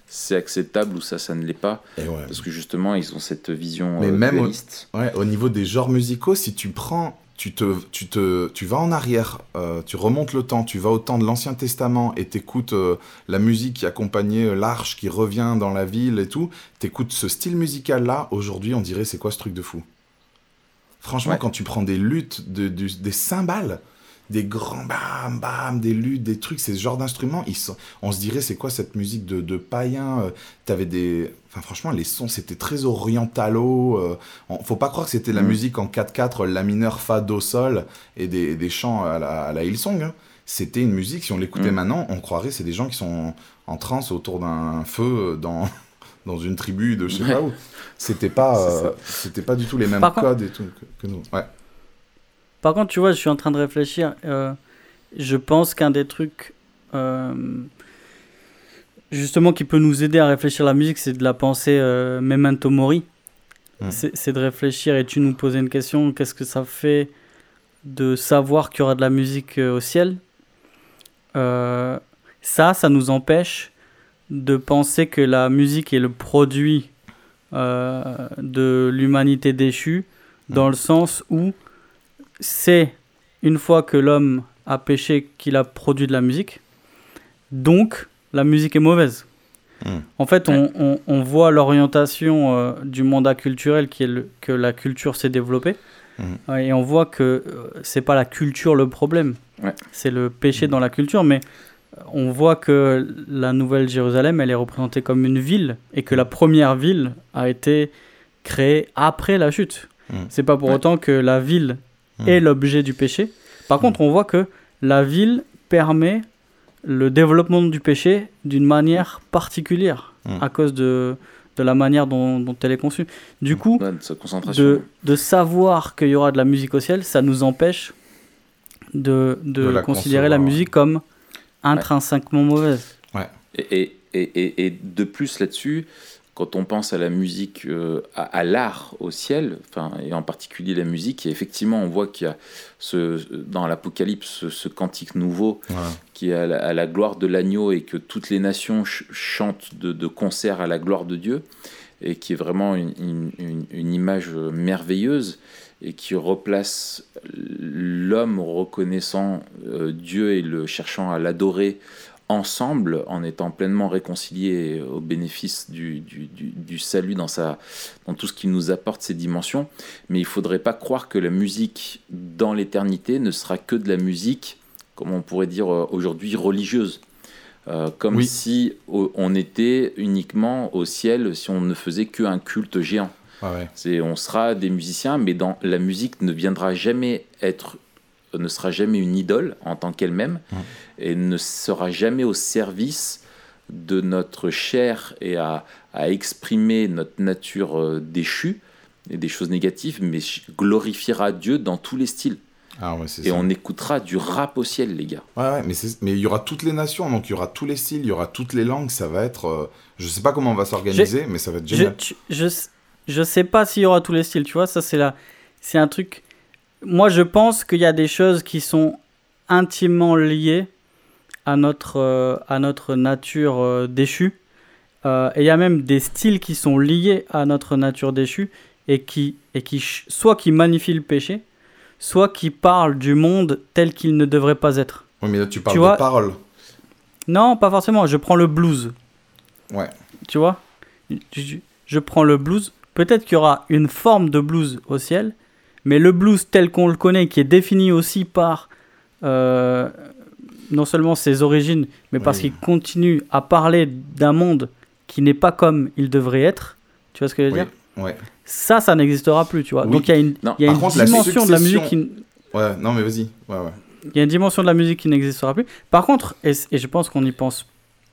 c'est acceptable ou ça ça ne l'est pas et ouais. parce que justement ils ont cette vision Mais euh, même au- dualiste. Ouais, au niveau des genres musicaux, si tu prends, tu te, tu te, tu vas en arrière, euh, tu remontes le temps, tu vas au temps de l'Ancien Testament et t'écoutes euh, la musique qui accompagnait euh, l'arche qui revient dans la ville et tout. T'écoutes ce style musical là. Aujourd'hui, on dirait c'est quoi ce truc de fou? Franchement, Ouais. quand tu prends des luttes, de, du- des cymbales, des grands bam bam, des luttes, des trucs, ces genres d'instruments, ils sont, on se dirait c'est quoi cette musique de, de païen. euh, T'avais des, enfin franchement les sons c'était très orientalo. euh, on- faut pas croire que c'était la Mm. musique en 4/4, la mineur, fa, do, sol et des, des chants à la, à la Hillsong. hein. C'était une musique, si on l'écoutait Mm. maintenant, on croirait c'est des gens qui sont en transe autour d'un feu dans dans une tribu de je sais Ouais. pas où. C'était pas, euh, c'était pas du tout les mêmes Par contre- codes et tout que, que nous. Ouais. Par contre, tu vois, je suis en train de réfléchir. euh, je pense qu'un des trucs, euh, justement, qui peut nous aider à réfléchir la musique, c'est de la pensée euh, memento mori. Mm. C'est de réfléchir et tu nous posais une question qu'est-ce que ça fait de savoir qu'il y aura de la musique euh, au ciel? Ça, ça nous empêche de penser que la musique est le produit de l'humanité déchue, dans le sens où c'est une fois que l'homme a péché qu'il a produit de la musique, donc la musique est mauvaise. Mm. En fait, on, on- on voit l'orientation euh, du monde culturel qui est le- que la culture s'est développée, Mm. Euh, et on voit que euh, c'est pas la culture le problème, Ouais. c'est le péché dans la culture, mais euh, on voit que la Nouvelle Jérusalem, elle est représentée comme une ville, et que la première ville a été créée après la chute. C'est pas pour Ouais. autant que la ville Mm. est l'objet du péché. Par contre, on voit que la ville permet le développement du péché d'une manière particulière Mm. à cause de, de la manière dont, dont elle est conçue. Du coup, Ouais, de savoir qu'il y aura de la musique au ciel, ça nous empêche de, de De la considérer la musique comme intrinsèquement mauvaise. Et, et, et, et- et de plus là-dessus, quand on pense à la musique, euh, à, à l'art au ciel, enfin, et en particulier la musique, et effectivement, on voit qu'il y a ce, dans l'Apocalypse ce, ce cantique nouveau Voilà. qui est à la, à la gloire de l'agneau et que toutes les nations ch- chantent de, de concert à la gloire de Dieu, et qui est vraiment une, une- une- une image merveilleuse et qui replace l'homme reconnaissant euh, Dieu et le cherchant à l'adorer ensemble en étant pleinement réconciliés au bénéfice du, du- du- du salut dans, sa, dans tout ce qui nous apporte ces dimensions. Mais il ne faudrait pas croire que la musique dans l'éternité ne sera que de la musique, comme on pourrait dire euh, aujourd'hui, religieuse. Euh, comme Oui. si on était uniquement au ciel si on ne faisait qu'un culte géant. Ouais. C'est, on sera des musiciens, mais dans la musique ne viendra jamais être, ne sera jamais une idole en tant qu'elle-même, et ne sera jamais au service de notre chair et à, à exprimer notre nature euh, déchue et des choses négatives, mais glorifiera Dieu dans tous les styles. Ah ouais, c'est Et ça. on écoutera du rap au ciel, les gars. Ouais, ouais, mais il y aura toutes les nations, donc il y aura tous les styles, il y aura toutes les langues, ça va être... euh, je sais pas comment on va s'organiser, mais ça va être Je, génial. tu- je, je sais pas s'il y aura tous les styles, tu vois, ça c'est la, c'est un truc. Moi je pense qu'il y a des choses qui sont intimement liées à notre, euh, à notre nature euh, déchue. Euh, et il y a même des styles qui sont liés à notre nature déchue et qui, et qui soit qui magnifient le péché, soit qui parlent du monde tel qu'il ne devrait pas être. Oui, mais là tu parles Tu de vois- paroles. Non, pas forcément. Je prends le blues. Ouais. Tu vois? Je, je prends le blues. Peut-être qu'il y aura une forme de blues au ciel, mais le blues tel qu'on le connaît, qui est défini aussi par euh, non seulement ses origines, mais parce qu'il continue à parler d'un monde qui n'est pas comme il devrait être. Tu vois ce que je veux Oui. dire Ouais. Ça, ça n'existera plus, tu vois. Oui. Donc il y a une, Non, il y a par une contre, la dimension de la musique qui, Ouais, non, mais vas-y. Ouais, ouais. il y a une dimension de la musique qui n'existera plus. Par contre, et, et je pense qu'on n'y pense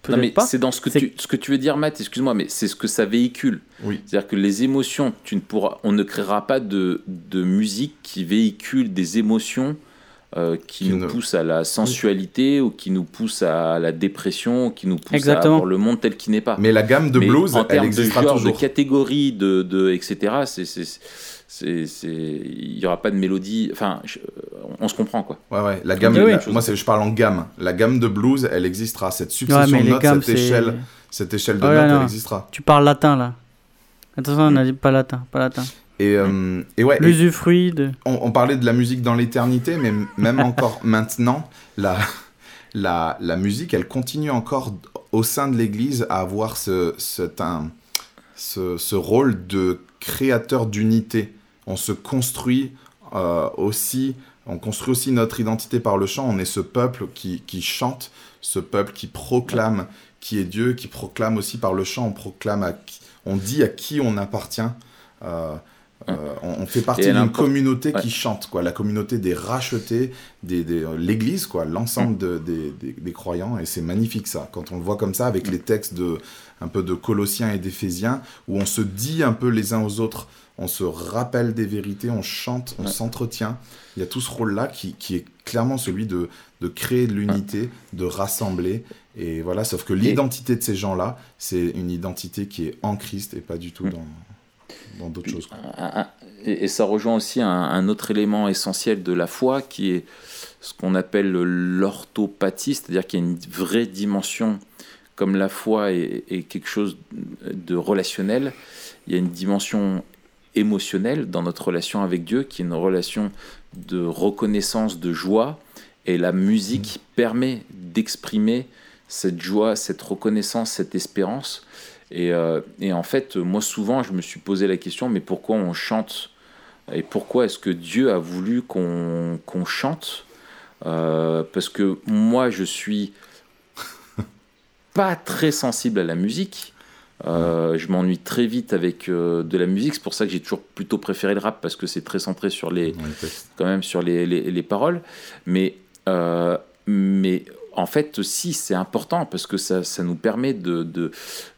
Non, mais c'est dans ce que, tu, ce que tu veux dire, Matt, excuse-moi, mais c'est ce que ça véhicule. Oui. C'est-à-dire que les émotions, tu ne pourras, on ne créera pas de, de musique qui véhicule des émotions euh, qui, nous poussent à la sensualité ou qui nous poussent à la dépression, ou qui nous poussent à voir le monde tel qu'il n'est pas. Mais la gamme de blues, en elle existera de genre, de catégorie, de, de etc., c'est il n'y aura pas de mélodie. Enfin, on se comprend quoi. Ouais, ouais. La gamme, moi, je parle en gamme. La gamme de blues, elle existera. Cette succession de notes, cette échelle, cette échelle de notes, elle existera. Tu parles latin là. Attention, on a dit pas latin, pas latin. Et, euh, et ouais. L'usufruit de. On, on, parlait de la musique dans l'éternité, mais même encore maintenant, la, la, la musique, elle continue encore au sein de l'Église à avoir ce, ce, un, ce, ce rôle de créateur d'unité on se construit euh, aussi, on construit aussi notre identité par le chant. On est ce peuple qui, chante, ce peuple qui proclame qui est Dieu, qui proclame aussi par le chant, on proclame, à on dit à qui on appartient. Euh, euh, on, fait partie d'une communauté qui chante, quoi, la communauté des rachetés, des, l'Église, quoi, l'ensemble mm. des, croyants, et c'est magnifique ça. Quand on le voit comme ça, avec les textes de un peu de Colossiens et d'Éphésiens, où on se dit un peu les uns aux autres on se rappelle des vérités, on chante, on s'entretient. Il y a tout ce rôle-là qui, est clairement celui de, de créer de l'unité, de rassembler. Et voilà, sauf que l'identité de ces gens-là, c'est une identité qui est en Christ et pas du tout mm. dans, dans d'autres choses. Et, ça rejoint aussi un, autre élément essentiel de la foi qui est ce qu'on appelle l'orthopathie, c'est-à-dire qu'il y a une vraie dimension, comme la foi est, est quelque chose de relationnel, il y a une dimension émotionnelle dans notre relation avec Dieu, qui est une relation de reconnaissance, de joie. Et la musique permet d'exprimer cette joie, cette reconnaissance, cette espérance. Et, euh, en fait, moi souvent, je me suis posé la question, mais pourquoi on chante? Et pourquoi est-ce que Dieu a voulu qu'on chante? Euh, Parce que moi, je suis pas très sensible à la musique. Euh, je m'ennuie très vite avec euh, de la musique. C'est pour ça que j'ai toujours plutôt préféré le rap parce que c'est très centré sur les, quand même sur les, les, paroles. Mais, euh, mais en fait, si, c'est important parce que ça, ça nous permet de, de,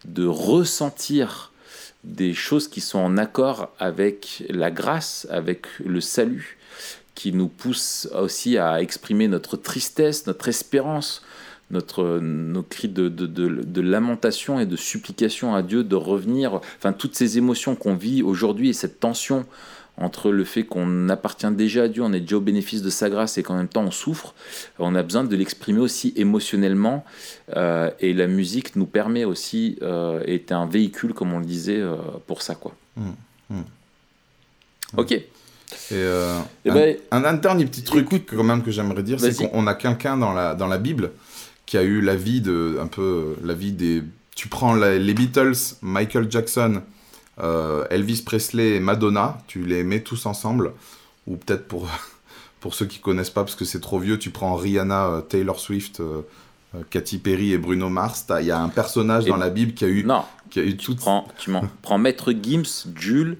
de, ressentir des choses qui sont en accord avec la grâce, avec le salut, qui nous poussent aussi à exprimer notre tristesse, notre espérance, notre, nos cris de, de, de, lamentation et de supplication à Dieu de revenir, enfin toutes ces émotions qu'on vit aujourd'hui et cette tension entre le fait qu'on appartient déjà à Dieu, on est déjà au bénéfice de sa grâce et qu'en même temps on souffre, on a besoin de l'exprimer aussi émotionnellement euh, et la musique nous permet aussi, euh, est un véhicule comme on le disait euh, pour ça quoi. Mmh, mmh. Ok. Et, euh, eh un, ben, un, dernier petit truc quand même que j'aimerais dire, c'est qu'on a quelqu'un dans la, dans la Bible qui a eu la vie de un peu la vie des tu prends les Beatles, Michael Jackson, euh, Elvis Presley et Madonna, tu les mets tous ensemble ou peut-être pour pour ceux qui connaissent pas parce que c'est trop vieux, tu prends Rihanna, euh, Taylor Swift, euh, Katy Perry et Bruno Mars, il y a un personnage dans la Bible qui a eu non, qui a eu tu prends tu prends Maître Gims, Jules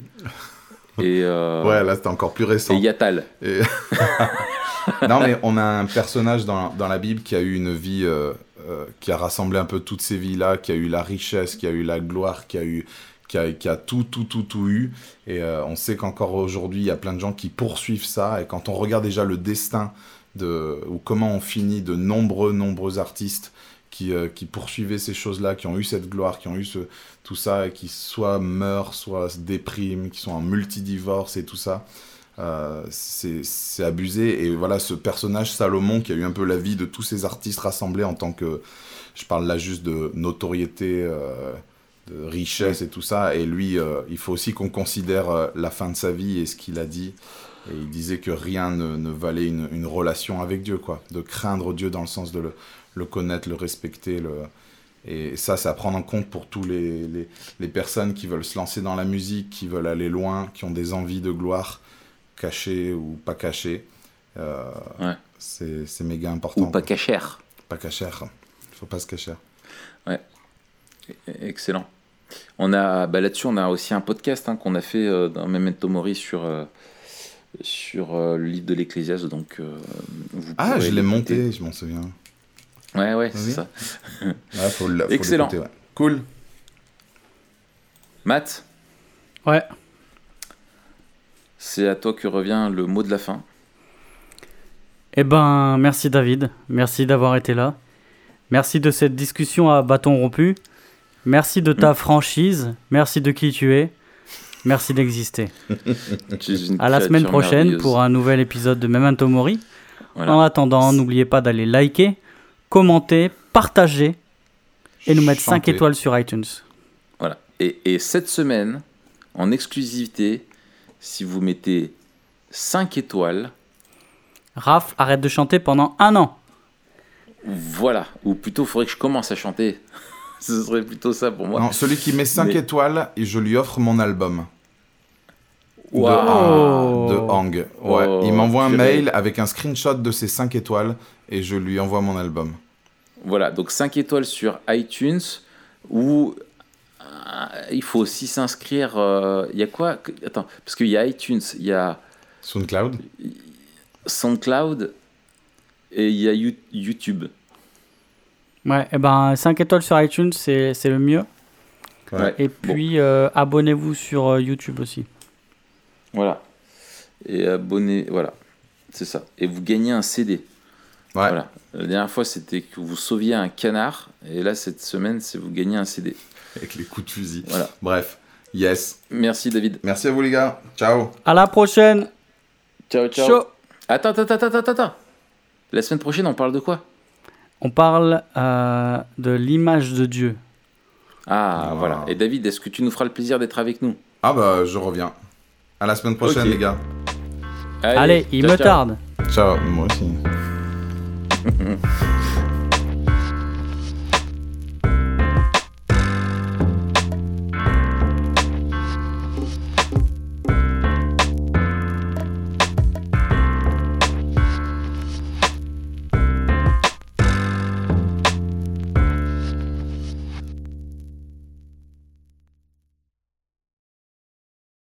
et ouais là c'était encore plus récent et Yatal et... non, mais on a un personnage dans, dans, la Bible qui a eu une vie, euh, euh, qui a rassemblé un peu toutes ces vies-là, qui a eu la richesse, qui a eu la gloire, qui a eu. Qui a, qui a tout, tout, tout, tout eu. Et euh, on sait qu'encore aujourd'hui, il y a plein de gens qui poursuivent ça. Et quand on regarde déjà le destin de, ou comment on finit de nombreux, nombreux artistes qui, qui poursuivaient ces choses-là, qui ont eu cette gloire, qui ont eu tout ça, et qui soit meurent, soit se dépriment, qui sont en multidivorce et tout ça. Euh, c'est abusé. Et voilà, ce personnage Salomon qui a eu un peu la vie de tous ces artistes rassemblés en tant que. Je parle là juste de notoriété, euh, de richesse et tout ça. Et lui, euh, il faut aussi qu'on considère la fin de sa vie et ce qu'il a dit. Et il disait que rien ne, valait une, relation avec Dieu, quoi. De craindre Dieu dans le sens de le, le connaître, le respecter. Le... Et ça, c'est à prendre en compte pour tous les, les, les, personnes qui veulent se lancer dans la musique, qui veulent aller loin, qui ont des envies de gloire caché ou pas caché. Euh, c'est méga important. Ou pas cachère. Pas cachère. Il faut pas se cacher. Ouais. Excellent. On a, bah là-dessus, on a aussi un podcast hein, qu'on a fait euh, dans Memento Mori sur, euh, sur le livre de l'Ecclésiaste. Donc, ah, je l'ai monté, je m'en souviens. Ouais, ouais, c'est ça. Ouais, faut le- faut Excellent. ouais. Cool. Matt, Ouais. c'est à toi que revient le mot de la fin. Eh ben, merci David. Merci d'avoir été là. Merci de cette discussion à bâton rompu. Merci de ta franchise. Merci de qui tu es. Merci d'exister. À la semaine prochaine pour un nouvel épisode de Memento Mori. Voilà. En attendant, n'oubliez pas d'aller liker, commenter, partager et nous mettre 5 Chanter. étoiles sur iTunes. Voilà. Et, et cette semaine, en exclusivité, si vous mettez 5 étoiles, Raph, arrête de chanter pendant un an. voilà. Ou plutôt, il faudrait que je commence à chanter. Ce serait plutôt ça pour moi. Non, celui qui met 5 Mais- étoiles, et je lui offre mon album. Oh. De, de Hang. Ouais. Oh, il m'envoie un mail avec un screenshot de ses 5 étoiles et je lui envoie mon album. Voilà, donc 5 étoiles sur iTunes ou euh, il faut aussi s'inscrire. euh, Il y a quoi Attends, parce qu'il y a iTunes, il y a SoundCloud SoundCloud et il y a You- YouTube. Ouais, et ben 5 étoiles sur iTunes, c'est c'est le mieux. Ouais. Et puis, euh, abonnez-vous sur YouTube aussi. Voilà. Et abonnez, voilà, c'est ça. Et vous gagnez un CD. Ouais. Voilà. La dernière fois, c'était que vous sauviez un canard, et là, cette semaine, c'est vous gagnez un CD. Avec les coups de fusil. Voilà. Bref. Yes. Merci, David. Merci à vous les gars. Ciao. À la prochaine. Ciao, ciao. Ciao. Attends, attends, attends, attends, attends. La semaine prochaine, on parle de quoi? On parle euh, de l'image de Dieu. Ah, Ah. voilà. Et David, est-ce que tu nous feras le plaisir d'être avec nous? Ah bah je reviens. À la semaine prochaine les gars. Allez, il ciao, me ciao. tarde. Ciao. Moi aussi. À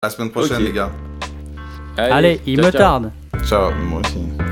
la semaine prochaine les gars. Allez, il ciao, me ciao. tarde. Ciao. Moi aussi.